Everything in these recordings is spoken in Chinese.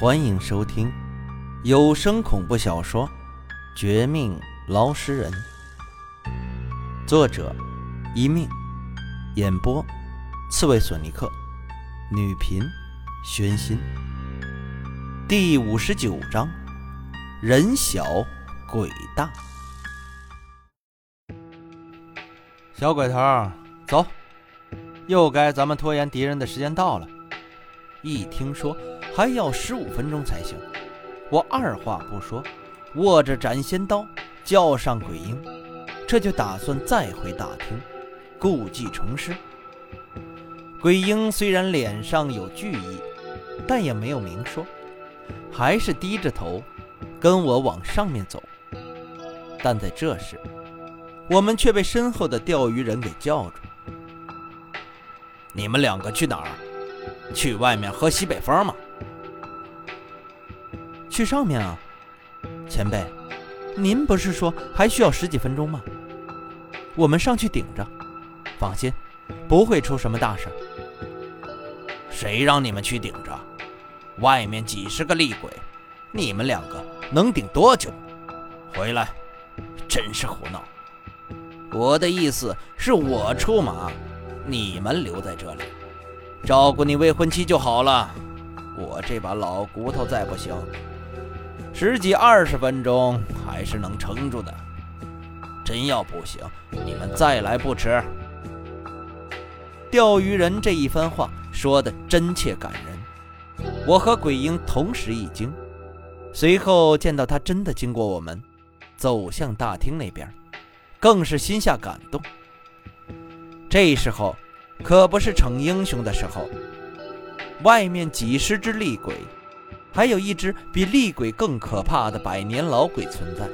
欢迎收听有声恐怖小说《绝命捞尸人》，作者：一命，演播：刺猬索尼克，女频：宣心。第五十九章：人小鬼大。小鬼头，走，又该咱们拖延敌人的时间到了。一听说还要十五分钟才行，我二话不说，握着斩仙刀叫上鬼婴，这就打算再回大厅，故技重施。鬼婴虽然脸上有惧意，但也没有明说，还是低着头跟我往上面走。但在这时，我们却被身后的钓鱼人给叫住：“你们两个去哪儿？”去外面喝西北风吗？去上面啊，前辈，您不是说还需要十几分钟吗？我们上去顶着，放心，不会出什么大事。谁让你们去顶着？外面几十个厉鬼，你们两个能顶多久？回来，真是胡闹！我的意思是我出马，你们留在这里。照顾你未婚妻就好了，我这把老骨头再不行，十几二十分钟还是能撑住的。真要不行，你们再来不迟。钓鱼人这一番话说的真切感人，我和鬼婴同时一惊，随后见到他真的经过我们，走向大厅那边，更是心下感动。这时候。可不是逞英雄的时候。外面几十只厉鬼，还有一只比厉鬼更可怕的百年老鬼存在。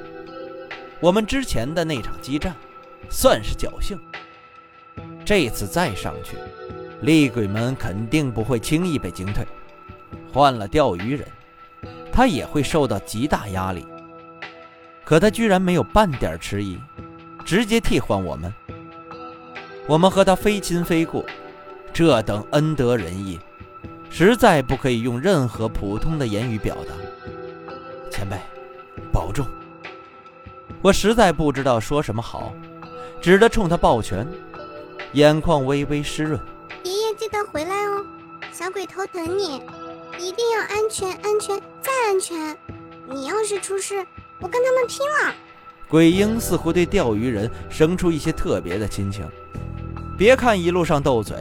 我们之前的那场激战，算是侥幸。这次再上去，厉鬼们肯定不会轻易被惊退。换了钓鱼人，他也会受到极大压力。可他居然没有半点迟疑，直接替换我们。我们和他非亲非故，这等恩德仁义，实在不可以用任何普通的言语表达。前辈，保重！我实在不知道说什么好，只得冲他抱拳，眼眶微微湿润。爷爷记得回来哦，小鬼头等你，一定要安全、安全再安全。你要是出事，我跟他们拼了！鬼婴似乎对钓鱼人生出一些特别的亲情。别看一路上斗嘴，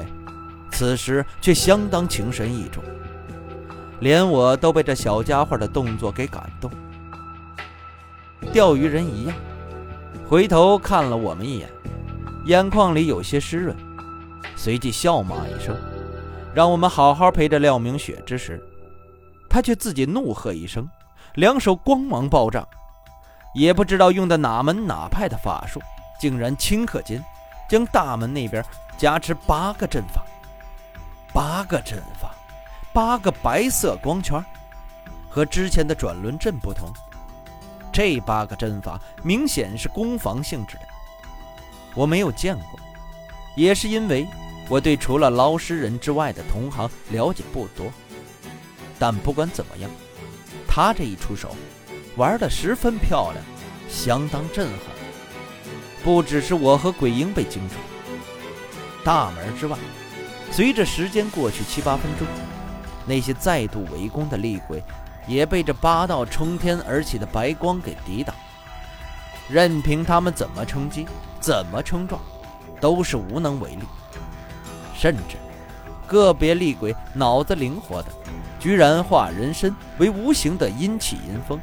此时却相当情深意重，连我都被这小家伙的动作给感动。钓鱼人一样，回头看了我们一眼，眼眶里有些湿润，随即笑骂一声，让我们好好陪着廖明雪之时，他却自己怒喝一声，两手光芒暴涨，也不知道用的哪门哪派的法术，竟然顷刻间。将大门那边加持八个阵法，八个阵法，八个白色光圈，和之前的转轮阵不同，这八个阵法明显是攻防性质的。我没有见过，也是因为我对除了捞尸人之外的同行了解不多。但不管怎么样，他这一出手，玩的十分漂亮，相当震撼。不只是我和鬼婴被惊住，大门之外，随着时间过去七八分钟，那些再度围攻的厉鬼也被这八道冲天而起的白光给抵挡。任凭他们怎么冲击，怎么冲撞，都是无能为力。甚至个别厉鬼脑子灵活的，居然化人身为无形的阴气阴风，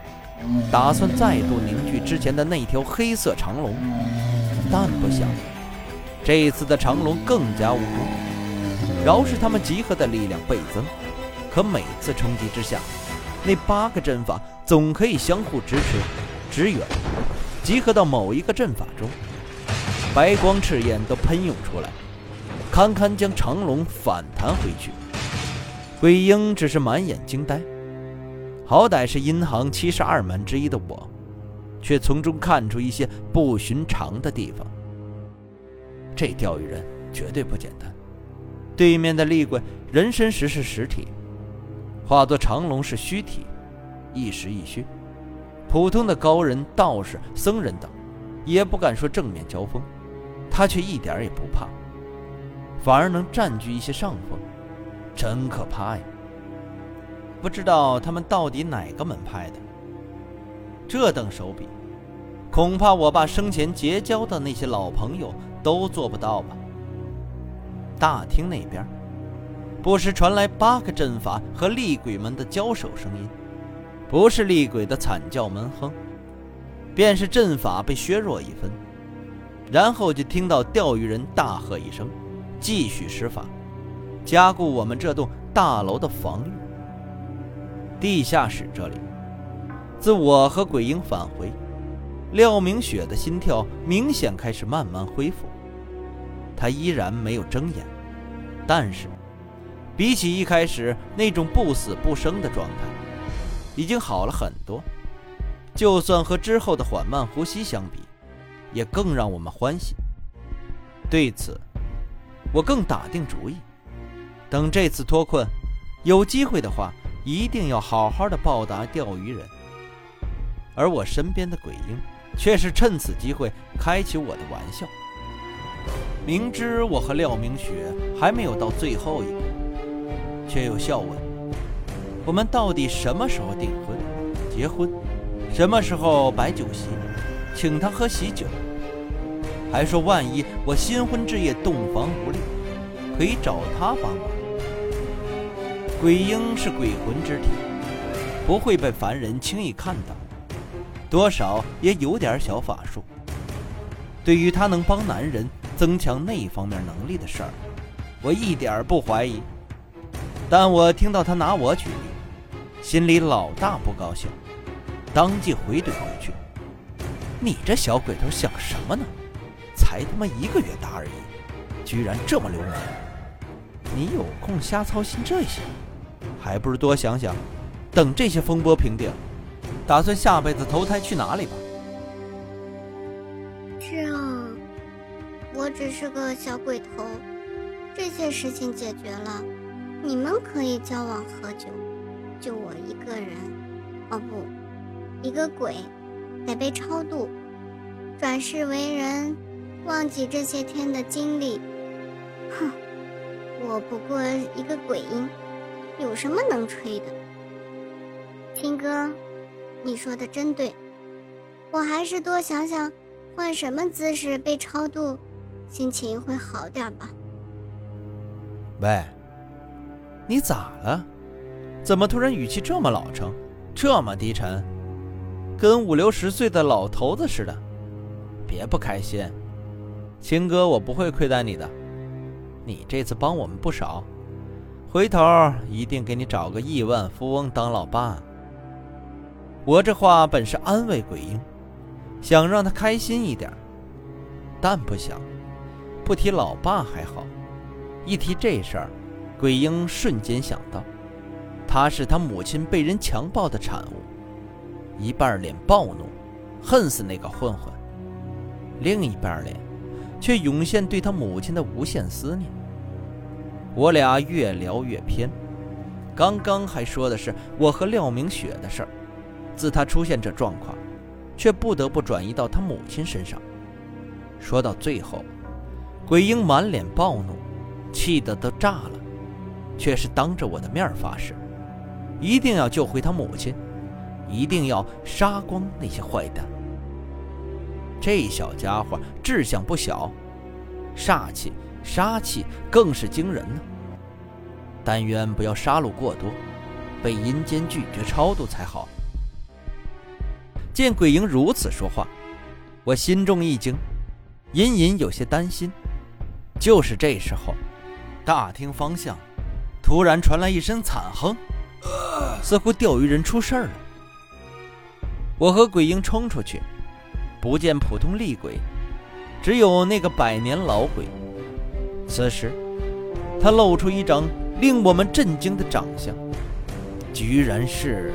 打算再度凝聚之前的那条黑色长龙。但不想，这一次的长龙更加无辜。饶是他们集合的力量倍增，可每次冲击之下，那八个阵法总可以相互支持、支援，集合到某一个阵法中，白光赤焰都喷涌出来，堪堪将长龙反弹回去。鬼婴只是满眼惊呆，好歹是阴行七十二门之一的我。却从中看出一些不寻常的地方。这钓鱼人绝对不简单。对面的厉鬼人身石是实体，化作长龙是虚体，一实一虚。普通的高人、道士、僧人等，也不敢说正面交锋，他却一点也不怕，反而能占据一些上风，真可怕呀！不知道他们到底哪个门派的？这等手笔，恐怕我爸生前结交的那些老朋友都做不到吧？大厅那边，不时传来八个阵法和厉鬼们的交手声音。不是厉鬼的惨叫闷哼，便是阵法被削弱一分，然后就听到钓鱼人大喝一声，继续施法，加固我们这栋大楼的防御。地下室这里，自我和鬼婴返回，廖明雪的心跳明显开始慢慢恢复，他依然没有睁眼，但是，比起一开始那种不死不生的状态。已经好了很多，就算和之后的缓慢呼吸相比，也更让我们欢喜。对此，我更打定主意，等这次脱困，有机会的话，一定要好好的报答钓鱼人。而我身边的鬼婴，却是趁此机会开起我的玩笑。明知我和廖明雪还没有到最后一步，却又笑问。我们到底什么时候订婚、结婚？什么时候摆酒席，请他喝喜酒？还说万一我新婚之夜洞房无力，可以找他帮忙。鬼婴是鬼魂之体，不会被凡人轻易看到，多少也有点小法术。对于他能帮男人增强那方面能力的事儿，我一点不怀疑。但我听到他拿我举例。心里老大不高兴，当即回怼回去：“你这小鬼头想什么呢？才他妈一个月大而已，居然这么流氓！你有空瞎操心这些，还不如多想想，等这些风波平定，打算下辈子投胎去哪里吧。”是啊，我只是个小鬼头，这些事情解决了，你们可以交往喝酒。就我一个人，哦不，一个鬼，得被超度，转世为人，忘记这些天的经历。哼，我不过一个鬼婴，有什么能吹的？听哥，你说的真对，我还是多想想，换什么姿势被超度，心情会好点吧。喂，你咋了？怎么突然语气这么老成，这么低沉，跟五六十岁的老头子似的？别不开心，青哥，我不会亏待你的。你这次帮我们不少，回头一定给你找个亿万富翁当老爸。我这话本是安慰鬼婴，想让他开心一点，但不想，不提老爸还好，一提这事儿，鬼婴瞬间想到。他是他母亲被人强暴的产物，一半脸暴怒，恨死那个混混；另一半脸，却涌现对他母亲的无限思念。我俩越聊越偏，刚刚还说的是我和廖明雪的事儿，自他出现这状况，却不得不转移到他母亲身上。说到最后，鬼婴满脸暴怒，气得都炸了，却是当着我的面发誓。一定要救回他母亲，一定要杀光那些坏蛋。这小家伙志向不小，煞气、杀气更是惊人呢。但愿不要杀戮过多，被阴间拒绝超度才好。见鬼婴如此说话，我心中一惊，隐隐有些担心。就是这时候，大厅方向突然传来一声惨哼。似乎钓鱼人出事儿了，我和鬼婴冲出去，不见普通厉鬼，只有那个百年老鬼。此时，他露出一张令我们震惊的长相，居然是。